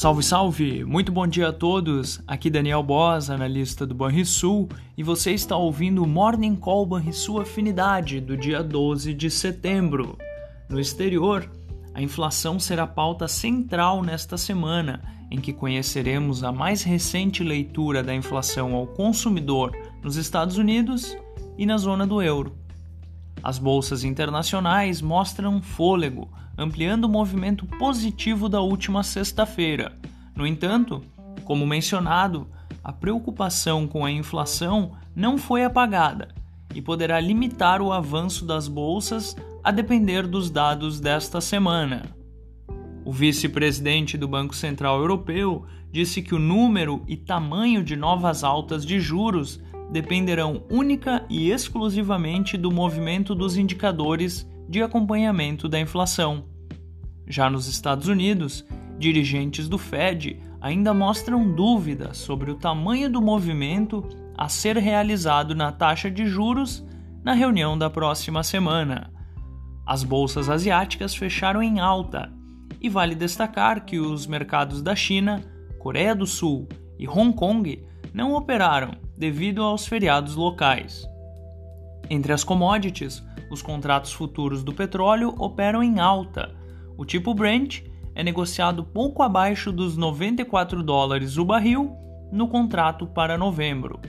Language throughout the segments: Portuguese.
Salve, salve! Muito bom dia a todos. Aqui Daniel Boas, analista do Banrisul, e você está ouvindo o Morning Call Banrisul Afinidade do dia 12 de setembro. No exterior, a inflação será pauta central nesta semana, em que conheceremos a mais recente leitura da inflação ao consumidor nos Estados Unidos e na zona do euro. As bolsas internacionais mostram fôlego, ampliando o movimento positivo da última sexta-feira. No entanto, como mencionado, a preocupação com a inflação não foi apagada e poderá limitar o avanço das bolsas a depender dos dados desta semana. O vice-presidente do Banco Central Europeu disse que o número e tamanho de novas altas de juros dependerão única e exclusivamente do movimento dos indicadores de acompanhamento da inflação. Já nos Estados Unidos, dirigentes do Fed ainda mostram dúvidas sobre o tamanho do movimento a ser realizado na taxa de juros na reunião da próxima semana. As bolsas asiáticas fecharam em alta, e vale destacar que os mercados da China, Coreia do Sul e Hong Kong não operaram devido aos feriados locais. Entre as commodities, os contratos futuros do petróleo operam em alta. O tipo Brent é negociado pouco abaixo dos 94 dólares o barril no contrato para novembro.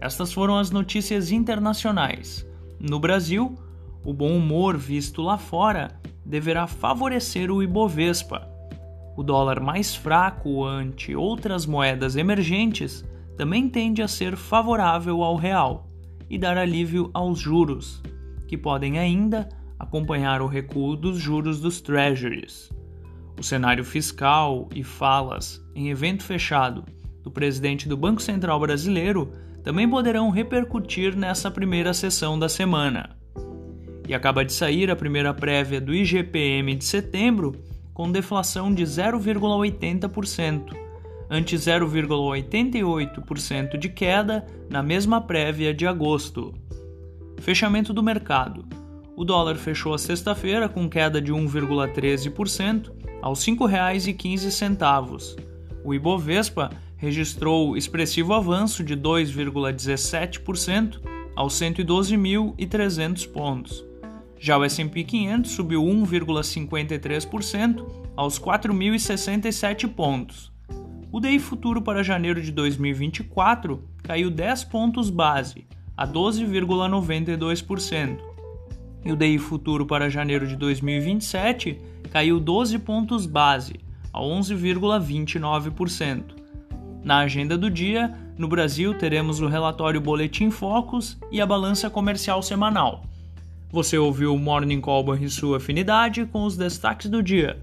Estas foram as notícias internacionais. No Brasil, o bom humor visto lá fora deverá favorecer o Ibovespa. O dólar mais fraco ante outras moedas emergentes também tende a ser favorável ao real e dar alívio aos juros, que podem ainda acompanhar o recuo dos juros dos treasuries. O cenário fiscal e falas em evento fechado do presidente do Banco Central brasileiro também poderão repercutir nessa primeira sessão da semana. E acaba de sair a primeira prévia do IGPM de setembro, com deflação de 0,80%, ante 0,88% de queda na mesma prévia de agosto. Fechamento do mercado. O dólar fechou a sexta-feira com queda de 1,13% aos R$ 5,15. O Ibovespa registrou expressivo avanço de 2,17% aos 112.300 pontos. Já o S&P 500 subiu 1,53% aos 4.067 pontos. O DI futuro para janeiro de 2024 caiu 10 pontos base, a 12,92%. E o DI futuro para janeiro de 2027 caiu 12 pontos base, a 11,29%. Na agenda do dia, no Brasil teremos o relatório Boletim Focus e a balança comercial semanal. Você ouviu o Morning Call sua afinidade com os destaques do dia.